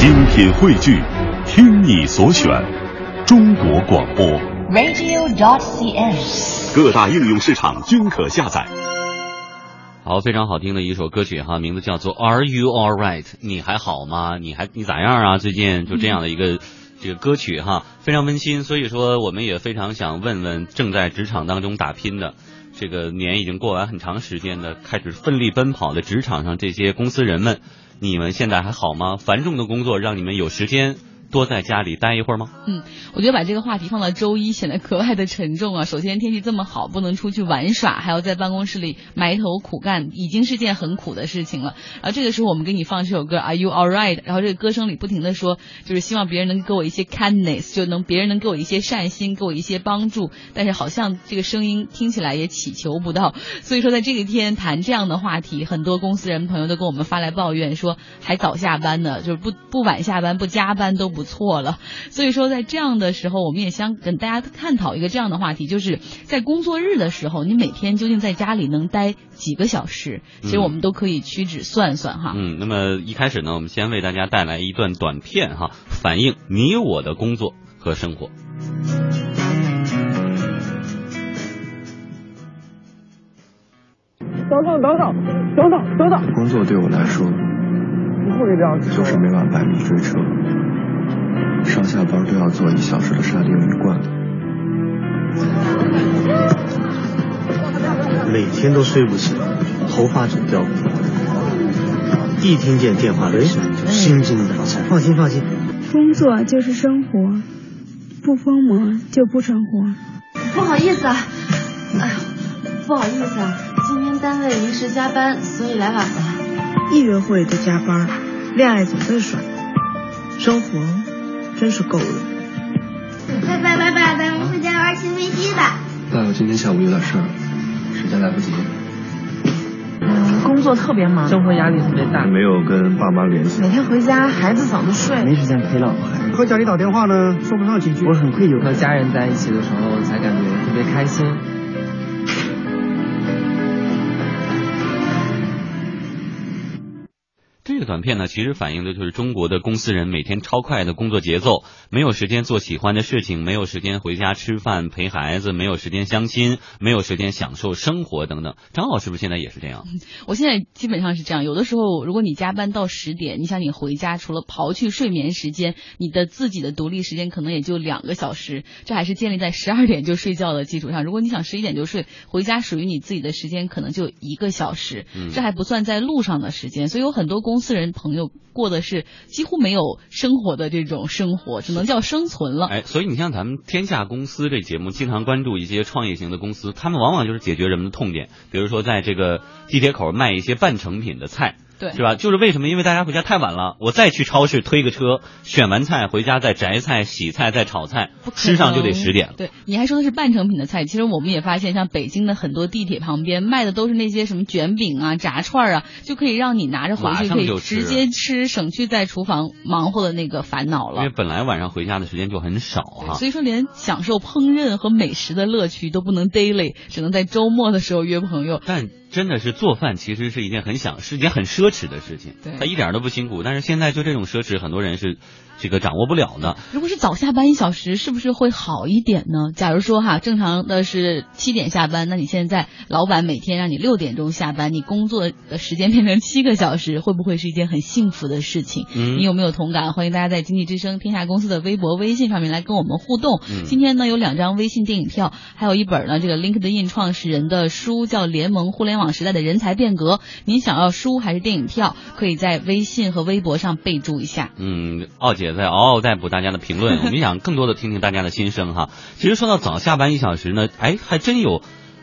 精品汇聚，听你所选，中国广播。radio.dot.cn，。各大应用市场均可下载。好，非常好听的一首歌曲哈，名字叫做《Are You All Right》，你还好吗？你还你咋样啊？最近就这样的一个、这个歌曲哈，非常温馨。所以说，我们也非常想问问正在职场当中打拼的，这个年已经过完很长时间的，开始奋力奔跑的职场上这些公司人们，你们现在还好吗？繁重的工作让你们有时间多在家里待一会儿吗？嗯，我觉得把这个话题放到周一显得格外的沉重啊。首先天气这么好，不能出去玩耍，还要在办公室里埋头苦干，已经是件很苦的事情了。然后这个时候我们给你放这首歌 Are You Alright？然后这个歌声里不停的说，就是希望别人能给我一些 kindness，就能别人能给我一些善心，给我一些帮助。但是好像这个声音听起来也祈求不到，所以说在这个天谈这样的话题，很多公司人朋友都跟我们发来抱怨说，还早下班呢，就是不不晚下班，不加班都不错了。所以说在这样的时候，我们也想跟大家探讨一个这样的话题，就是在工作日的时候，你每天究竟在家里能待几个小时？其实我们都可以屈指算算哈。嗯，那么一开始呢，我们先为大家带来一段短片哈，反映你我的工作和生活。等等等等等等等等，工作对我来说，你不可以这样就是每晚百米追车，上下班都要坐一小时的沙丁鱼罐头。每天都睡不醒，头发总掉光，一听见电话铃声就心惊胆战。放心放心，工作就是生活，不疯魔就不成活。不好意思啊，哎呦，不好意思啊，今天单位临时加班，所以来晚了。一约会就加班，恋爱总被甩，生活真是够了。拜拜拜拜，咱们回家玩新飞机吧。爸，爸今天下午有点事儿，实在来不及。嗯，工作特别忙，生活压力特别大，没有跟爸妈联系。每天回家孩子早就睡，没时间陪老婆。和家里打电话呢，说不上几句。我很愧疚，和家人在一起的时候才感觉特别开心。短片呢，其实反映的就是中国的公司人每天超快的工作节奏，没有时间做喜欢的事情，没有时间回家吃饭陪孩子，没有时间相亲，没有时间享受生活等等。张老是不是现在也是这样？我现在基本上是这样，有的时候如果你加班到十点，你想你回家，除了刨去睡眠时间，你的自己的独立时间可能也就两个小时，这还是建立在十二点就睡觉的基础上。如果你想十一点就睡，回家属于你自己的时间可能就一个小时，嗯这还不算在路上的时间。所以有很多公司人跟朋友过的是几乎没有生活的这种生活，只能叫生存了。哎，所以你像咱们天下公司这节目，经常关注一些创业型的公司，他们往往就是解决人们的痛点，比如说在这个地铁口卖一些半成品的菜。对，是吧？就是为什么？因为大家回家太晚了，我再去超市推个车，选完菜回家再择菜、洗菜、再炒菜，吃上就得十点。对，你还说的是半成品的菜，其实我们也发现，像北京的很多地铁旁边卖的都是那些什么卷饼啊、炸串啊，就可以让你拿着回去可以直接吃，省去在厨房忙活的那个烦恼了。因为本来晚上回家的时间就很少哈、啊，所以说连享受烹饪和美食的乐趣都不能 daily，只能在周末的时候约朋友。但真的是做饭其实是一件很想是一件很奢侈的事情，对，它一点都不辛苦。但是现在就这种奢侈，很多人是这个掌握不了的。如果是早下班一小时，是不是会好一点呢？假如说哈，正常的是七点下班，那你现在老板每天让你六点钟下班，你工作的时间变成七个小时，会不会是一件很幸福的事情？嗯，你有没有同感？欢迎大家在经济之声天下公司的微博、微信上面来跟我们互动。嗯、今天呢有两张微信电影票，还有一本呢这个 LinkedIn 创始人的书，叫《联盟互联网时代的人才》。变革，您想要书还是电影票？可以在微信和微博上备注一下。嗯，奥姐在嗷嗷待哺大家的评论，我们想更多的听听大家的心声哈。其实说到早下班一小时呢，哎，还真有。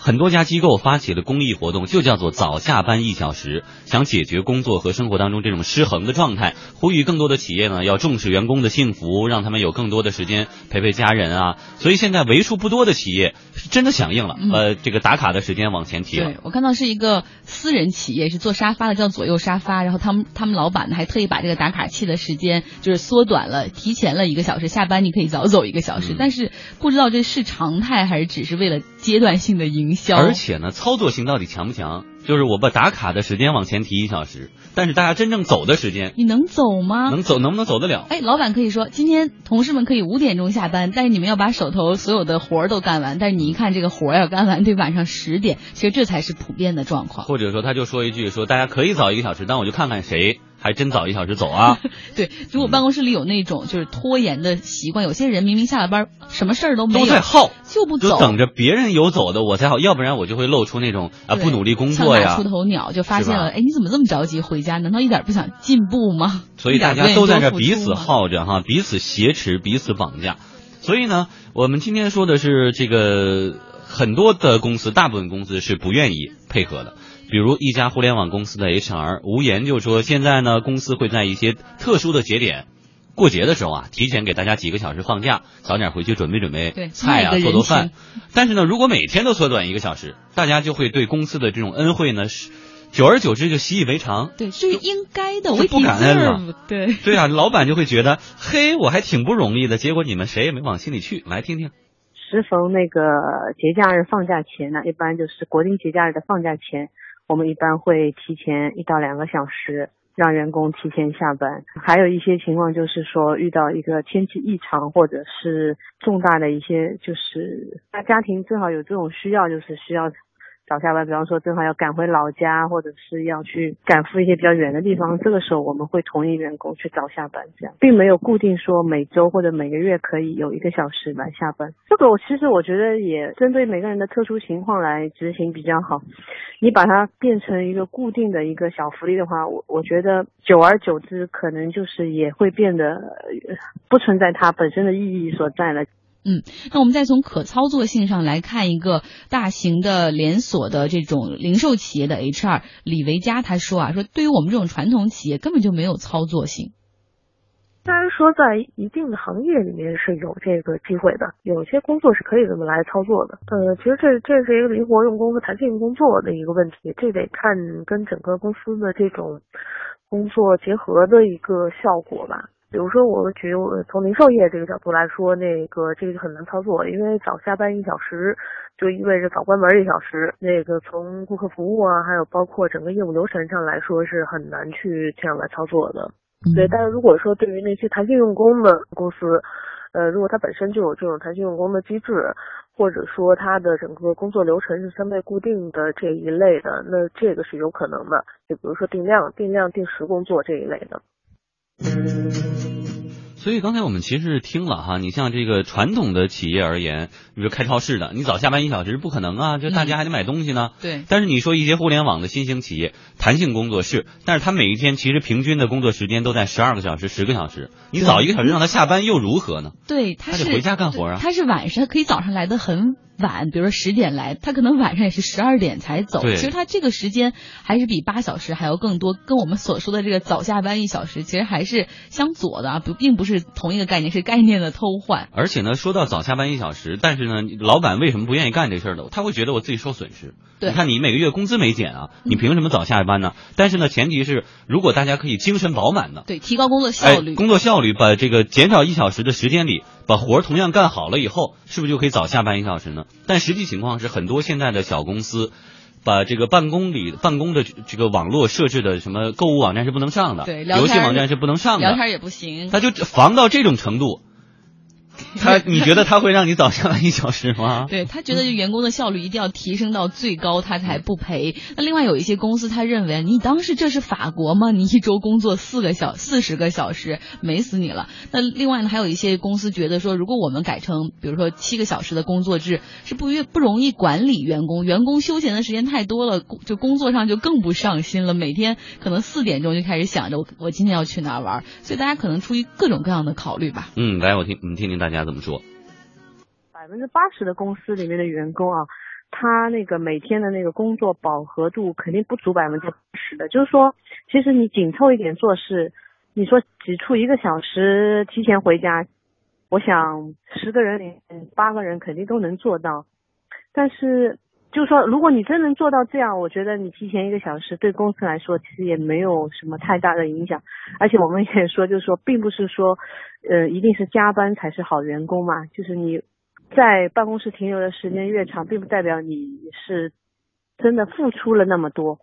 很多家机构发起了公益活动，就叫做早下班一小时，想解决工作和生活当中这种失衡的状态，呼吁更多的企业呢要重视员工的幸福，让他们有更多的时间陪陪家人啊。所以现在为数不多的企业是真的响应了，嗯、呃，这个打卡的时间往前提了。对我看到是一个私人企业是做沙发的，叫左右沙发，然后他们他们老板呢还特意把这个打卡器的时间就是缩短了，提前了一个小时，下班你可以早走一个小时。嗯、但是不知道这是常态还是只是为了阶段性的营销，而且呢，操作性到底强不强？就是我把打卡的时间往前提一小时，但是大家真正走的时间，你能走吗？能走能不能走得了？哎，老板可以说，今天同事们可以五点钟下班，但是你们要把手头所有的活儿都干完。但是你一看这个活儿要干完，得晚上十点，其实这才是普遍的状况。或者说他就说一句，说大家可以早一个小时，但我就看看谁。还真早一小时走啊！对，如果办公室里有那种就是拖延的习惯，有些人明明下了班什么事儿都没有，都在耗，就不走，就等着别人有走的我才好，要不然我就会露出那种啊不努力工作呀，出头鸟，就发现了，哎，你怎么这么着急回家？难道一点不想进步吗？所以大家都在这彼此耗着哈，彼此挟持，彼此绑架。所以呢，我们今天说的是这个很多的公司，大部分公司是不愿意配合的。比如一家互联网公司的 HR 吴岩就说，现在呢，公司会在一些特殊的节点，过节的时候啊，提前给大家几个小时放假，早点回去准备准备菜啊，做做饭。但是呢，如果每天都缩短一个小时，大家就会对公司的这种恩惠呢，是久而久之就习以为常。对，是应该的，我不感恩了。对，对啊，老板就会觉得，嘿，我还挺不容易的。结果你们谁也没往心里去。来听听。时逢那个节假日放假前呢，一般就是国定节假日的放假前。我们一般会提前一到两个小时让员工提前下班，还有一些情况就是说遇到一个天气异常或者是重大的一些，就是那家庭正好有这种需要，就是需要。早下班，比方说正好要赶回老家，或者是要去赶赴一些比较远的地方，这个时候我们会同意员工去早下班，这样并没有固定说每周或者每个月可以有一个小时来下班。这个我其实我觉得也针对每个人的特殊情况来执行比较好。你把它变成一个固定的一个小福利的话，我我觉得久而久之可能就是也会变得不存在它本身的意义所在了。嗯，那我们再从可操作性上来看一个大型的连锁的这种零售企业的 HR 李维佳他说啊，说对于我们这种传统企业根本就没有操作性。虽然说在一定的行业里面是有这个机会的，有些工作是可以这么来操作的。呃，其实这这是一个灵活用工和弹性工作的一个问题，这得看跟整个公司的这种工作结合的一个效果吧。比如说，我举从零售业这个角度来说，那个这个很难操作，因为早下班一小时就意味着早关门一小时。那个从顾客服务啊，还有包括整个业务流程上来说，是很难去这样来操作的。对，但是如果说对于那些弹性用工的公司，呃，如果它本身就有这种弹性用工的机制，或者说它的整个工作流程是相对固定的这一类的，那这个是有可能的。就比如说定量、定量、定时工作这一类的。所以刚才我们其实听了哈，你像这个传统的企业而言，比如开超市的，你早下班一小时不可能啊，就大家还得买东西呢。对。但是你说一些互联网的新兴企业，弹性工作是，但是他每一天其实平均的工作时间都在十二个小时、十个小时，你早一个小时让他下班又如何呢？对，他得回家干活啊。他是晚上，可以早上来的很。晚，比如说十点来，他可能晚上也是十二点才走。其实他这个时间还是比八小时还要更多，跟我们所说的这个早下班一小时，其实还是相左的啊，不，并不是同一个概念，是概念的偷换。而且呢，说到早下班一小时，但是呢，老板为什么不愿意干这事儿呢？他会觉得我自己受损失。对，你看你每个月工资没减啊，你凭什么早下班呢？但是呢，前提是如果大家可以精神饱满的，对，提高工作效率，工作效率，把这个减少一小时的时间里。把活儿同样干好了以后，是不是就可以早下班一小时呢？但实际情况是，很多现在的小公司，把这个办公里办公的这个网络设置的什么购物网站是不能上的，对，游戏网站是不能上的，聊天也不行，他就防到这种程度。他，你觉得他会让你早下班一小时吗？对他觉得员工的效率一定要提升到最高，他才不赔。那另外有一些公司，他认为你当时这是法国吗？你一周工作四个小四十个小时，美死你了。那另外呢，还有一些公司觉得说，如果我们改成比如说七个小时的工作制，是不越不容易管理员工，员工休闲的时间太多了，就工作上就更不上心了。每天可能四点钟就开始想着我我今天要去哪玩，所以大家可能出于各种各样的考虑吧。嗯，来我听你听听大家怎么说。百分之八十的公司里面的员工啊，他那个每天的那个工作饱和度肯定不足百分之十的。就是说，其实你紧凑一点做事，你说挤出一个小时提前回家，我想十个人里八个人肯定都能做到。但是，就是说，如果你真能做到这样，我觉得你提前一个小时对公司来说其实也没有什么太大的影响。而且我们也说，就是说，并不是说，呃，一定是加班才是好员工嘛，就是你。在办公室停留的时间越长，并不代表你是真的付出了那么多。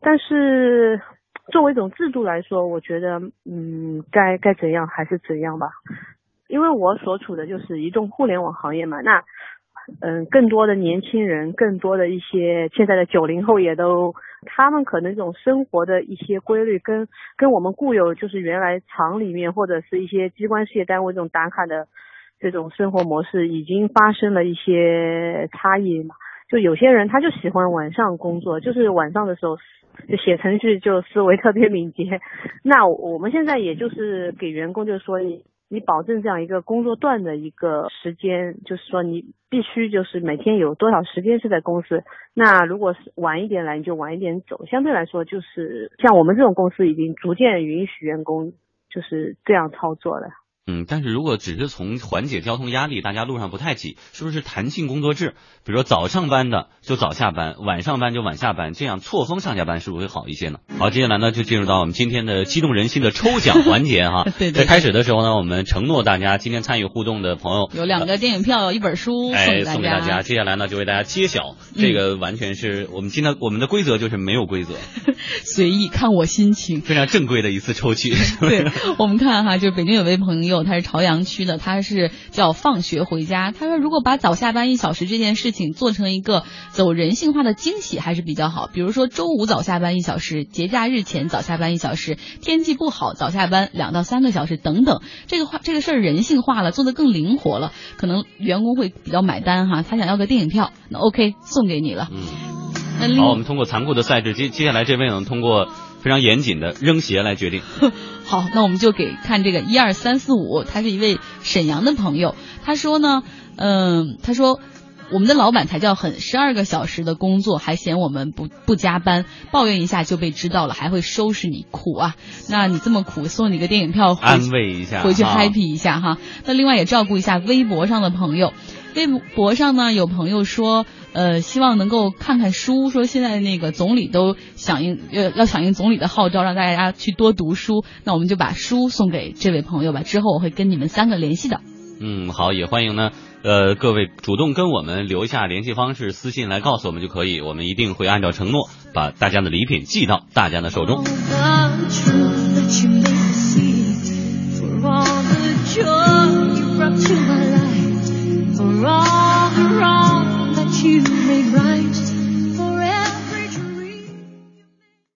但是作为一种制度来说，我觉得，嗯，该该怎样还是怎样吧。因为我所处的就是移动互联网行业嘛，那，嗯，更多的年轻人，更多的一些现在的九零后也都，他们可能这种生活的一些规律，跟跟我们固有就是原来厂里面或者是一些机关事业单位这种打卡的这种生活模式，已经发生了一些差异嘛。就有些人他就喜欢晚上工作，就是晚上的时候就写程序就思维特别敏捷。那我们现在也就是给员工就是说你。保证这样一个工作段的一个时间，就是说你必须就是每天有多少时间是在公司。那如果是晚一点来，你就晚一点走。相对来说，就是像我们这种公司已经逐渐允许员工就是这样操作了。嗯，但是如果只是从缓解交通压力，大家路上不太挤，是不是弹性工作制？比如说早上班的就早下班，晚上班就晚下班，这样错峰上下班是不是会好一些呢？好，接下来呢就进入到我们今天的激动人心的抽奖环节哈。对在开始的时候呢，我们承诺大家今天参与互动的朋友有两个电影票，一本书哎送给大家。接下来呢就为大家揭晓，这个完全是我们今天我们的规则就是没有规则，随意看我心情。非常正规的一次抽取。对，我们看哈，就北京有位朋友，他是朝阳区。的他是叫放学回家。他说，如果把早下班一小时这件事情做成一个走人性化的惊喜，还是比较好。比如说周五早下班一小时，节假日前早下班一小时，天气不好早下班两到三个小时等等。这个话这个事儿人性化了，做得更灵活了，可能员工会比较买单哈。他想要个电影票，那 OK 送给你了。嗯，好，我们通过残酷的赛制，接接下来这位呢，通过非常严谨的扔鞋来决定。好，那我们就给看这个一二三四五，他是一位沈阳的朋友，他说呢，嗯，他说我们的老板才叫狠，十二个小时的工作还嫌我们不不加班，抱怨一下就被知道了，还会收拾你，苦啊！那你这么苦，送你个电影票，安慰一下，回去 happy 一下哈。那另外也照顾一下微博上的朋友，微博上呢有朋友说。呃，希望能够看看书，说现在那个总理都响应，要要响应总理的号召，让大家去多读书。那我们就把书送给这位朋友吧，之后我会跟你们三个联系的。嗯，好，也欢迎呢，呃，各位主动跟我们留下联系方式，私信来告诉我们就可以，我们一定会按照承诺把大家的礼品寄到大家的手中。